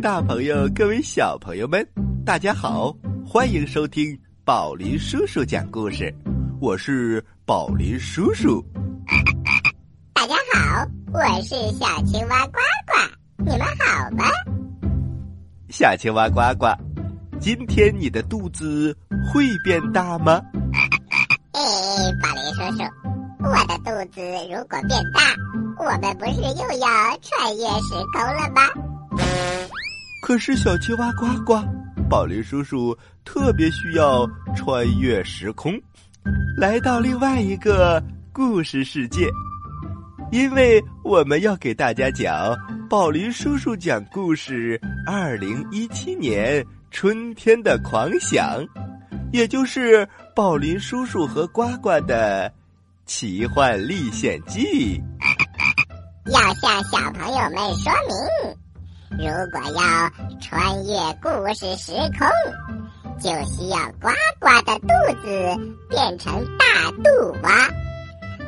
大朋友，各位小朋友们，大家好，欢迎收听宝林叔叔讲故事。我是宝林叔叔。大家好，我是小青蛙呱呱，你们好吗？小青蛙呱呱，今天你的肚子会变大吗？哎，宝林叔叔，我的肚子如果变大，我们不是又要穿越时空了吗？可是小青蛙呱呱，宝林叔叔特别需要穿越时空，来到另外一个故事世界，因为我们要给大家讲宝林叔叔讲故事二零一七年春天的狂想，也就是宝林叔叔和呱呱的奇幻历险记。要向小朋友们说明。如果要穿越故事时空，就需要呱呱的肚子变成大肚蛙。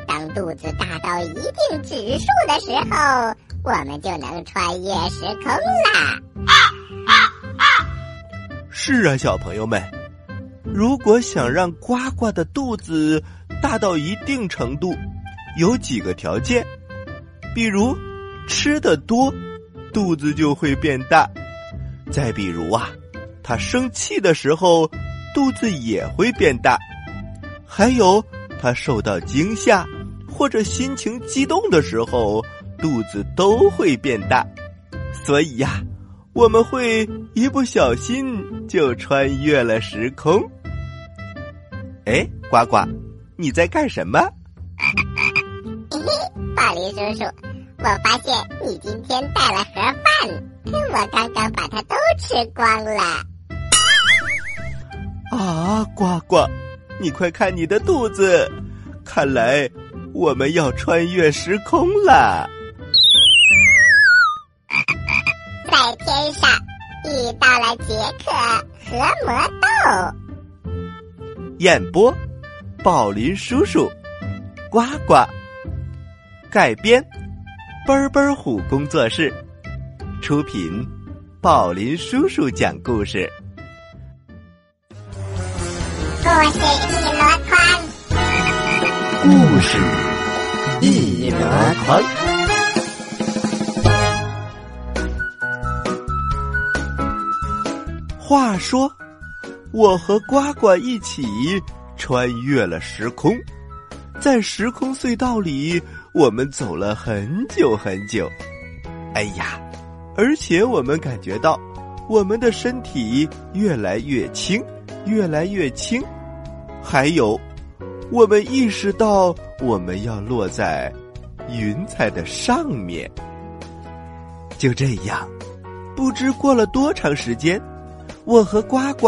当肚子大到一定指数的时候，我们就能穿越时空啦！啊啊啊是啊，小朋友们，如果想让呱呱的肚子大到一定程度，有几个条件，比如吃的多。肚子就会变大，再比如啊，他生气的时候，肚子也会变大；还有他受到惊吓或者心情激动的时候，肚子都会变大。所以呀，我们会一不小心就穿越了时空。哎，呱呱，你在干什么？嘿嘿，宝林叔叔。我发现你今天带了盒饭，我刚刚把它都吃光了。啊，呱呱，你快看你的肚子，看来我们要穿越时空了。在天上遇到了杰克和魔豆。演播：宝林叔叔，呱呱，改编。奔奔虎工作室出品，宝林叔叔讲故事。故事一箩筐，故事一箩筐。话说，我和呱呱一起穿越了时空，在时空隧道里。我们走了很久很久，哎呀，而且我们感觉到我们的身体越来越轻，越来越轻。还有，我们意识到我们要落在云彩的上面。就这样，不知过了多长时间，我和呱呱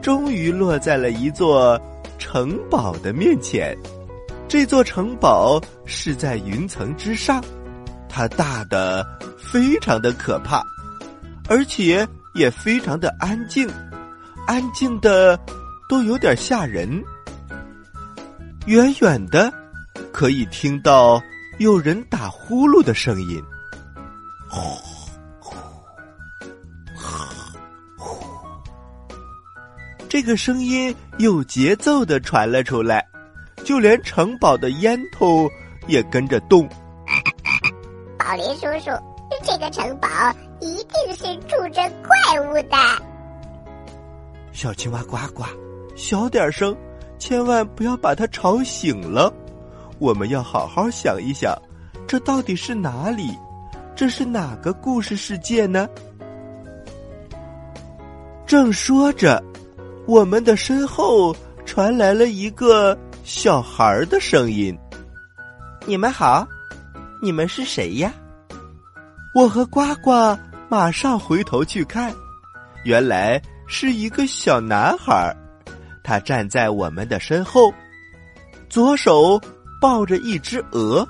终于落在了一座城堡的面前。这座城堡是在云层之上，它大的非常的可怕，而且也非常的安静，安静的都有点吓人。远远的可以听到有人打呼噜的声音，呼呼呼，这个声音有节奏的传了出来。就连城堡的烟囱也跟着动。宝林叔叔，这个城堡一定是住着怪物的。小青蛙呱呱，小点声，千万不要把它吵醒了。我们要好好想一想，这到底是哪里？这是哪个故事世界呢？正说着，我们的身后传来了一个。小孩的声音：“你们好，你们是谁呀？”我和呱呱马上回头去看，原来是一个小男孩儿，他站在我们的身后，左手抱着一只鹅，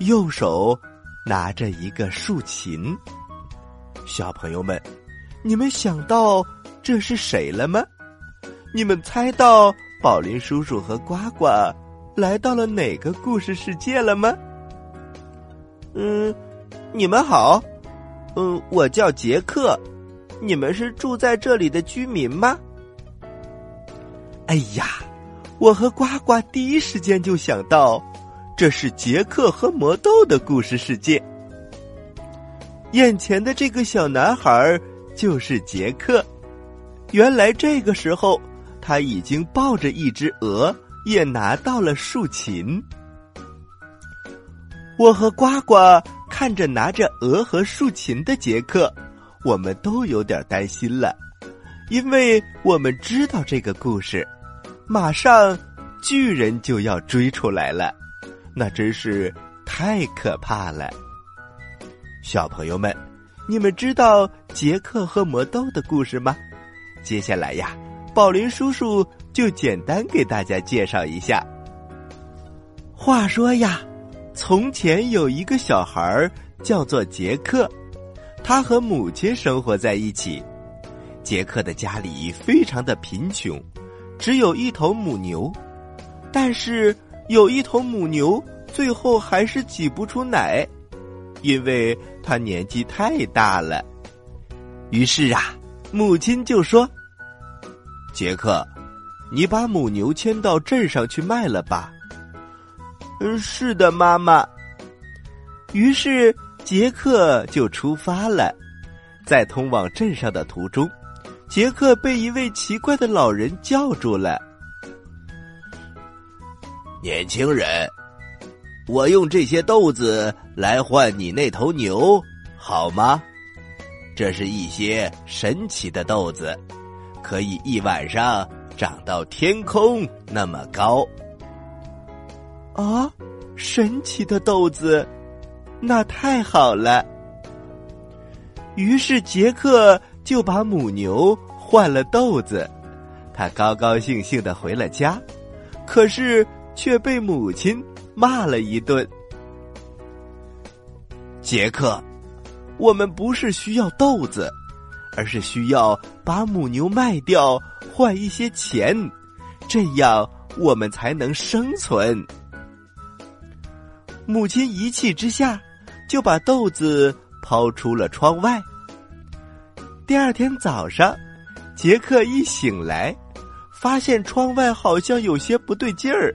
右手拿着一个竖琴。小朋友们，你们想到这是谁了吗？你们猜到？宝林叔叔和呱呱来到了哪个故事世界了吗？嗯，你们好，嗯，我叫杰克，你们是住在这里的居民吗？哎呀，我和呱呱第一时间就想到，这是杰克和魔豆的故事世界。眼前的这个小男孩就是杰克。原来这个时候，他已经抱着一只鹅，也拿到了竖琴。我和呱呱看着拿着鹅和竖琴的杰克，我们都有点担心了，因为我们知道这个故事，马上巨人就要追出来了，那真是太可怕了。小朋友们，你们知道杰克和魔豆的故事吗？接下来呀，宝林叔叔就简单给大家介绍一下。话说呀。从前有一个小孩儿叫做杰克，他和母亲生活在一起。杰克的家里非常的贫穷，只有一头母牛，但是有一头母牛最后还是挤不出奶，因为他年纪太大了。于是啊，母亲就说：“杰克，你把母牛牵到镇上去卖了吧。”嗯，是的，妈妈。于是杰克就出发了，在通往镇上的途中，杰克被一位奇怪的老人叫住了。年轻人，我用这些豆子来换你那头牛，好吗？这是一些神奇的豆子，可以一晚上长到天空那么高。啊，神奇的豆子，那太好了。于是杰克就把母牛换了豆子，他高高兴兴的回了家，可是却被母亲骂了一顿。杰克，我们不是需要豆子，而是需要把母牛卖掉换一些钱，这样我们才能生存。母亲一气之下，就把豆子抛出了窗外。第二天早上，杰克一醒来，发现窗外好像有些不对劲儿，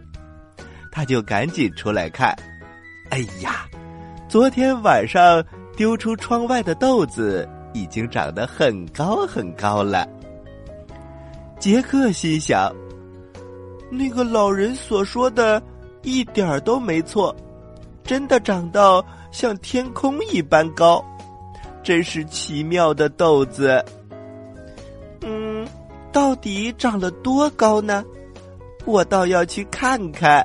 他就赶紧出来看。哎呀，昨天晚上丢出窗外的豆子已经长得很高很高了。杰克心想：那个老人所说的一点儿都没错。真的长到像天空一般高，真是奇妙的豆子。嗯，到底长了多高呢？我倒要去看看。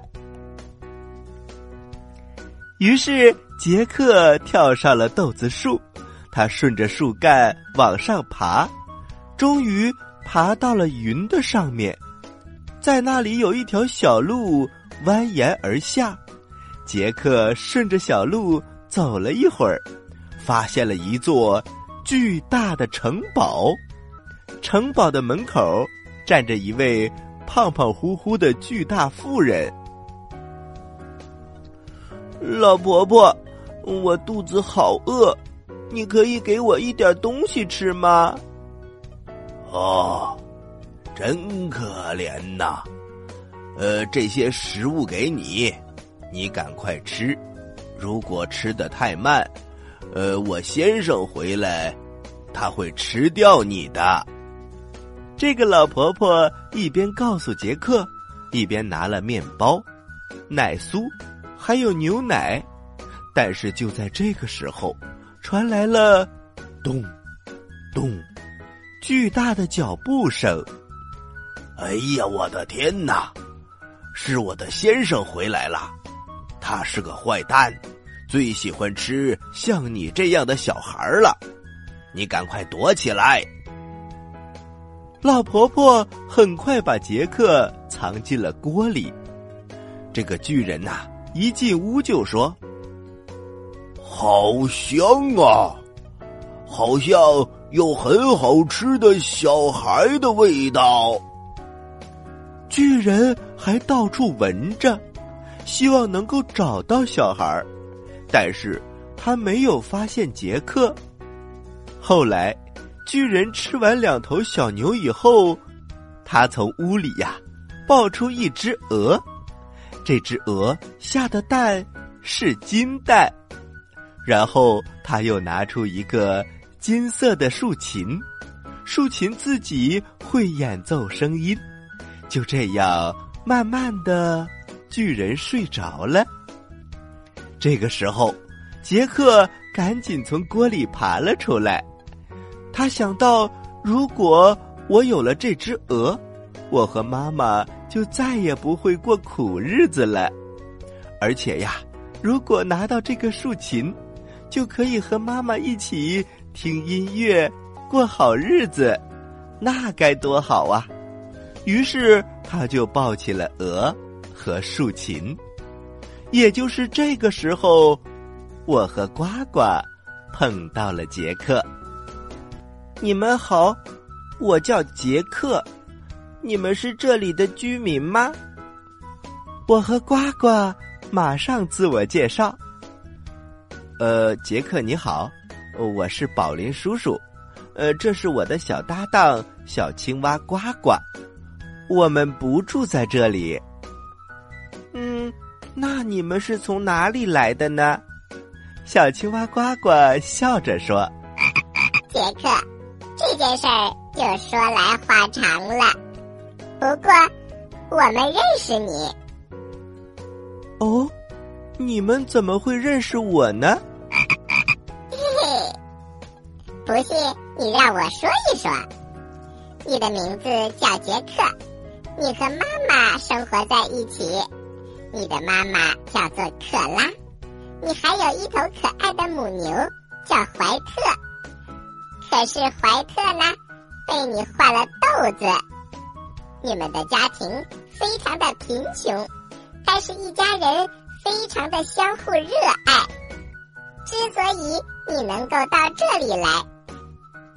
于是杰克跳上了豆子树，他顺着树干往上爬，终于爬到了云的上面，在那里有一条小路蜿蜒而下。杰克顺着小路走了一会儿，发现了一座巨大的城堡。城堡的门口站着一位胖胖乎乎的巨大妇人。老婆婆，我肚子好饿，你可以给我一点东西吃吗？哦，真可怜呐！呃，这些食物给你。你赶快吃，如果吃的太慢，呃，我先生回来，他会吃掉你的。这个老婆婆一边告诉杰克，一边拿了面包、奶酥，还有牛奶。但是就在这个时候，传来了咚咚巨大的脚步声。哎呀，我的天哪！是我的先生回来了。他是个坏蛋，最喜欢吃像你这样的小孩了。你赶快躲起来！老婆婆很快把杰克藏进了锅里。这个巨人呐，一进屋就说：“好香啊，好像有很好吃的小孩的味道。”巨人还到处闻着。希望能够找到小孩儿，但是他没有发现杰克。后来，巨人吃完两头小牛以后，他从屋里呀抱出一只鹅。这只鹅下的蛋是金蛋。然后他又拿出一个金色的竖琴，竖琴自己会演奏声音。就这样，慢慢的，巨人睡着了。这个时候，杰克赶紧从锅里爬了出来。他想到，如果我有了这只鹅，我和妈妈就再也不会过苦日子了。而且呀，如果拿到这个竖琴，就可以和妈妈一起听音乐，过好日子，那该多好啊！于是他就抱起了鹅和竖琴。也就是这个时候，我和呱呱碰到了杰克。你们好，我叫杰克，你们是这里的居民吗？我和呱呱马上自我介绍。呃，杰克你好，我是宝林叔叔，呃，这是我的小搭档小青蛙呱呱，我们不住在这里。嗯，那你们是从哪里来的呢？小青蛙呱呱笑着说：“杰克，这件事儿就说来话长了，不过我们认识你。”你们怎么会认识我呢？嘿嘿，不信你让我说一说。你的名字叫杰克，你和妈妈生活在一起，你的妈妈叫做克拉，你还有一头可爱的母牛叫怀特。可是怀特呢，被你换了豆子。你们的家庭非常的贫穷，但是一家人。非常的相互热爱。之所以你能够到这里来，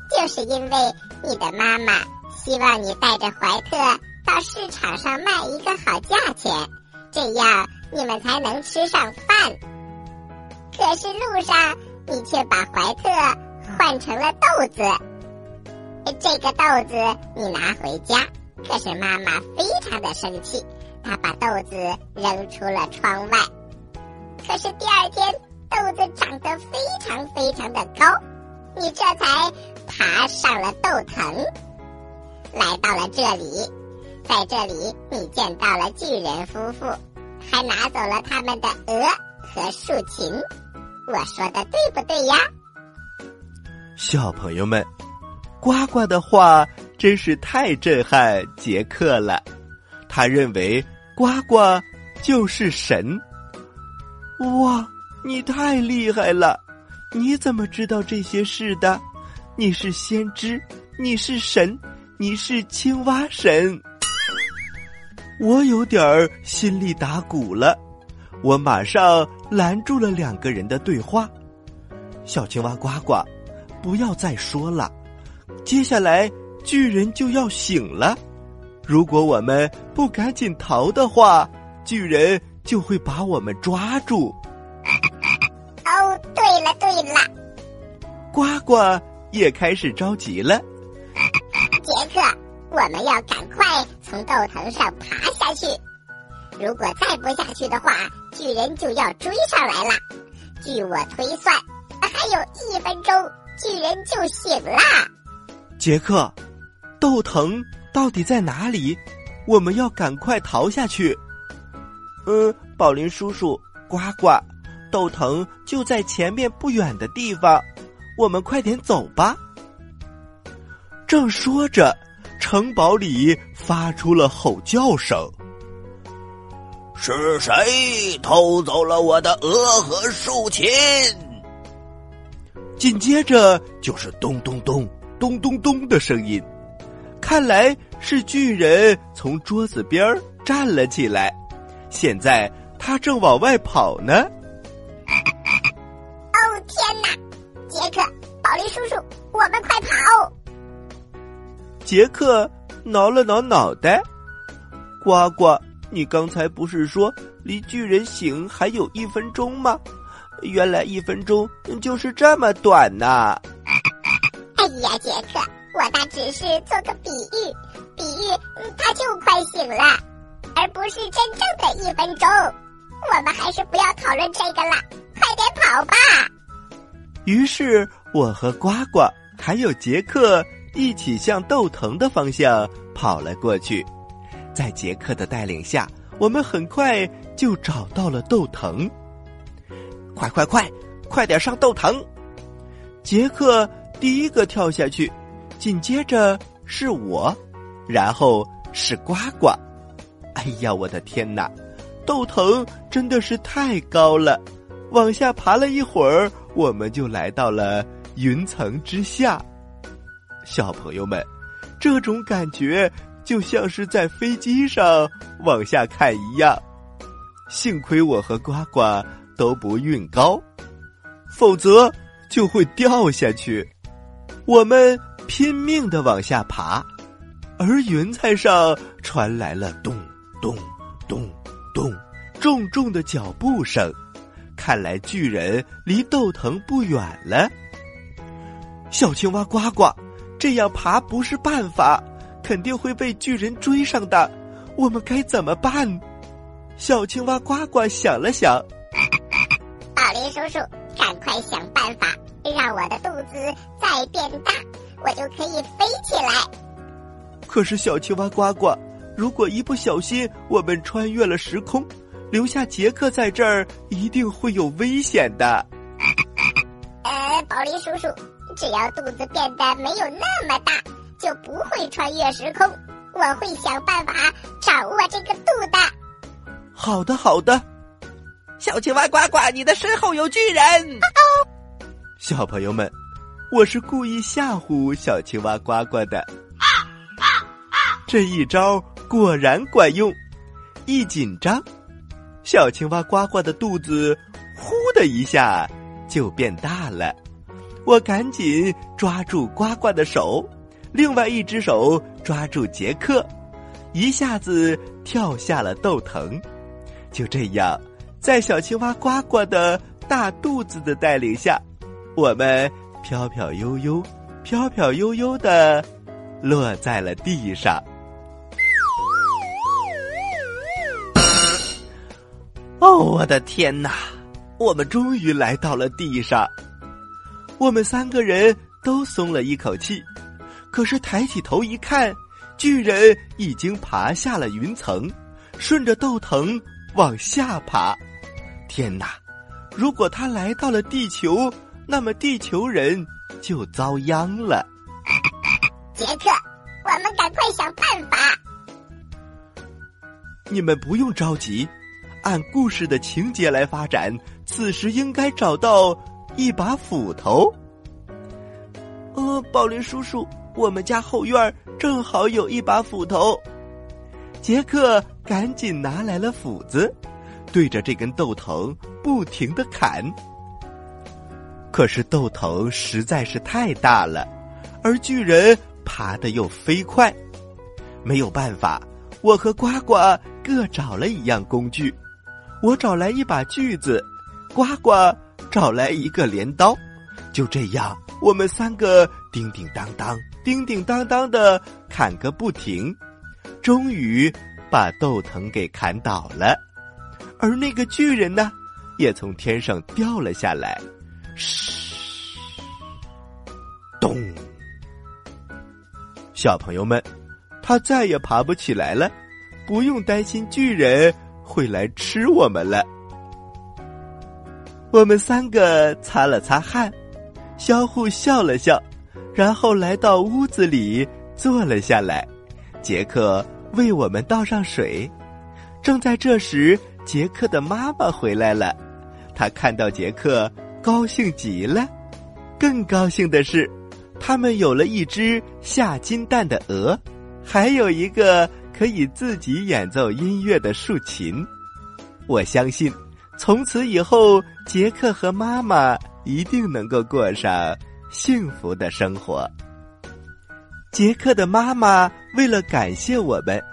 就是因为你的妈妈希望你带着怀特到市场上卖一个好价钱，这样你们才能吃上饭。可是路上你却把怀特换成了豆子。这个豆子你拿回家，可是妈妈非常的生气，她把豆子扔出了窗外。可是第二天，豆子长得非常非常的高，你这才爬上了豆藤，来到了这里。在这里，你见到了巨人夫妇，还拿走了他们的鹅和竖琴。我说的对不对呀？小朋友们，呱呱的话真是太震撼杰克了。他认为呱呱就是神。哇，你太厉害了！你怎么知道这些事的？你是先知，你是神，你是青蛙神。我有点儿心里打鼓了，我马上拦住了两个人的对话。小青蛙呱呱，不要再说了，接下来巨人就要醒了。如果我们不赶紧逃的话，巨人。就会把我们抓住。哦，对了对了，呱呱也开始着急了。杰克，我们要赶快从豆藤上爬下去。如果再不下去的话，巨人就要追上来了。据我推算，还有一分钟，巨人就醒了。杰克，豆藤到底在哪里？我们要赶快逃下去。嗯，宝林叔叔，呱呱，豆藤就在前面不远的地方，我们快点走吧。正说着，城堡里发出了吼叫声：“是谁偷走了我的鹅和竖琴？”紧接着就是咚咚咚咚咚咚的声音，看来是巨人从桌子边站了起来。现在他正往外跑呢。哦天哪！杰克，宝林叔叔，我们快跑！杰克挠了挠脑袋。呱呱，你刚才不是说离巨人醒还有一分钟吗？原来一分钟就是这么短呐！哎呀，杰克，我那只是做个比喻，比喻他就快醒了，而不是真正的一分钟。我们还是不要讨论这个了，快点跑吧。于是我和呱呱还有杰克一起向豆藤的方向跑了过去，在杰克的带领下，我们很快就找到了豆藤。快快快，快点上豆藤！杰克第一个跳下去，紧接着是我，然后是呱呱。哎呀，我的天哪！豆藤真的是太高了，往下爬了一会儿，我们就来到了云层之下。小朋友们，这种感觉就像是在飞机上往下看一样。幸亏我和呱呱都不晕高，否则。就会掉下去。我们拼命的往下爬，而云彩上传来了咚咚咚咚重重的脚步声。看来巨人离豆藤不远了。小青蛙呱呱，这样爬不是办法，肯定会被巨人追上的。我们该怎么办？小青蛙呱呱想了想，宝林叔叔。赶快想办法让我的肚子再变大，我就可以飞起来。可是小青蛙呱呱，如果一不小心我们穿越了时空，留下杰克在这儿，一定会有危险的。呃，宝林叔叔，只要肚子变得没有那么大，就不会穿越时空。我会想办法掌握这个度的。好的，好的。小青蛙呱呱，你的身后有巨人！小朋友们，我是故意吓唬小青蛙呱呱的。这一招果然管用，一紧张，小青蛙呱呱的肚子呼的一下就变大了。我赶紧抓住呱呱的手，另外一只手抓住杰克，一下子跳下了豆藤。就这样。在小青蛙呱呱的大肚子的带领下，我们飘飘悠悠、飘飘悠悠的落在了地上。哦，我的天哪！我们终于来到了地上，我们三个人都松了一口气。可是抬起头一看，巨人已经爬下了云层，顺着豆藤往下爬。天哪！如果他来到了地球，那么地球人就遭殃了。杰克，我们赶快想办法。你们不用着急，按故事的情节来发展。此时应该找到一把斧头。呃，宝林叔叔，我们家后院正好有一把斧头。杰克赶紧拿来了斧子。对着这根豆藤不停的砍，可是豆藤实在是太大了，而巨人爬得又飞快，没有办法，我和呱呱各找了一样工具，我找来一把锯子，呱呱找来一个镰刀，就这样，我们三个叮叮当当、叮叮当当的砍个不停，终于把豆藤给砍倒了。而那个巨人呢，也从天上掉了下来，咚！小朋友们，他再也爬不起来了，不用担心巨人会来吃我们了。我们三个擦了擦汗，相互笑了笑，然后来到屋子里坐了下来。杰克为我们倒上水，正在这时。杰克的妈妈回来了，他看到杰克高兴极了。更高兴的是，他们有了一只下金蛋的鹅，还有一个可以自己演奏音乐的竖琴。我相信，从此以后，杰克和妈妈一定能够过上幸福的生活。杰克的妈妈为了感谢我们，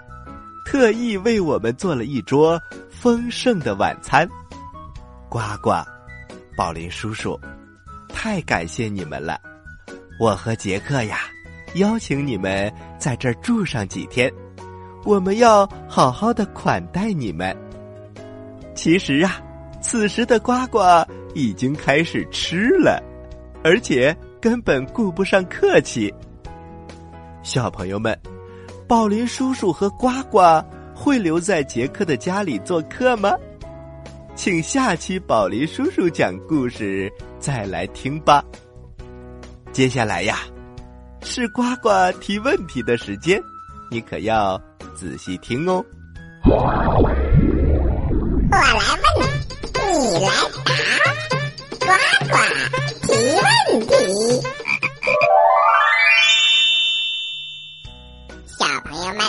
特意为我们做了一桌。丰盛的晚餐，呱呱，宝林叔叔，太感谢你们了！我和杰克呀，邀请你们在这儿住上几天，我们要好好的款待你们。其实啊，此时的呱呱已经开始吃了，而且根本顾不上客气。小朋友们，宝林叔叔和呱呱会留在杰克的家里做客吗？请下期宝林叔叔讲故事再来听吧。接下来呀，是呱呱提问题的时间，你可要仔细听哦。我来问，你来答，呱呱提问题。小朋友们，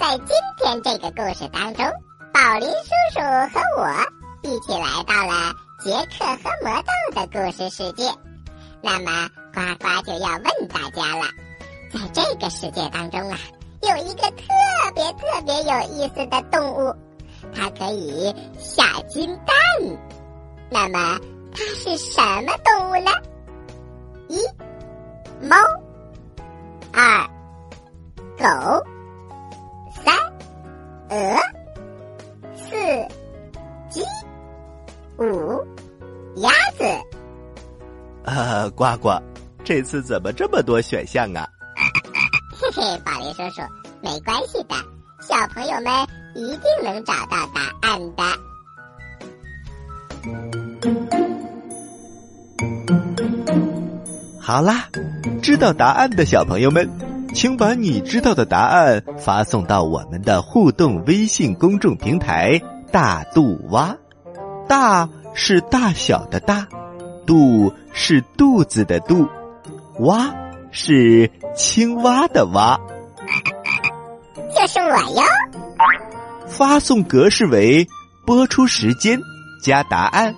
在今天这个故事当中。宝林叔叔和我一起来到了杰克和魔豆的故事世界，那么呱呱就要问大家了，在这个世界当中啊，有一个特别特别有意思的动物，它可以下金蛋，那么它是什么动物呢？一猫，二狗，三鹅。四鸡，五鸭子。啊，呱呱，这次怎么这么多选项啊？嘿嘿，宝林叔叔，没关系的，小朋友们一定能找到答案的。好啦，知道答案的小朋友们，请把你知道的答案发送到我们的互动微信公众平台。大肚蛙，大是大小的大，肚是肚子的肚，蛙是青蛙的蛙。就是我哟。发送格式为播出时间加答案。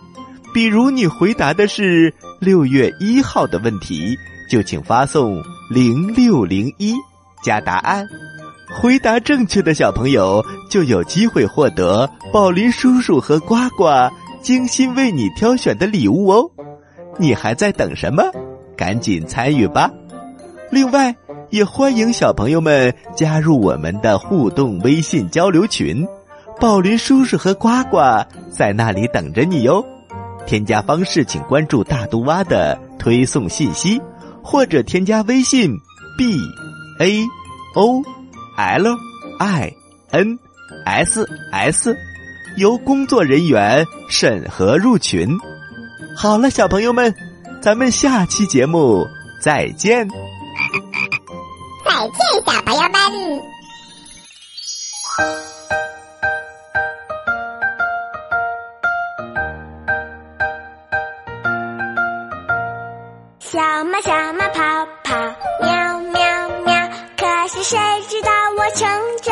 比如你回答的是六月一号的问题，就请发送零六零一加答案。回答正确的小朋友就有机会获得宝林叔叔和呱呱精心为你挑选的礼物哦！你还在等什么？赶紧参与吧！另外，也欢迎小朋友们加入我们的互动微信交流群，宝林叔叔和呱呱在那里等着你哟。添加方式请关注大肚蛙的推送信息，或者添加微信 b a o。L I N S S，由工作人员审核入群。好了，小朋友们，咱们下期节目再见。再见，小朋友们。小猫，小猫跑跑，喵喵喵。可是谁知道？我成长。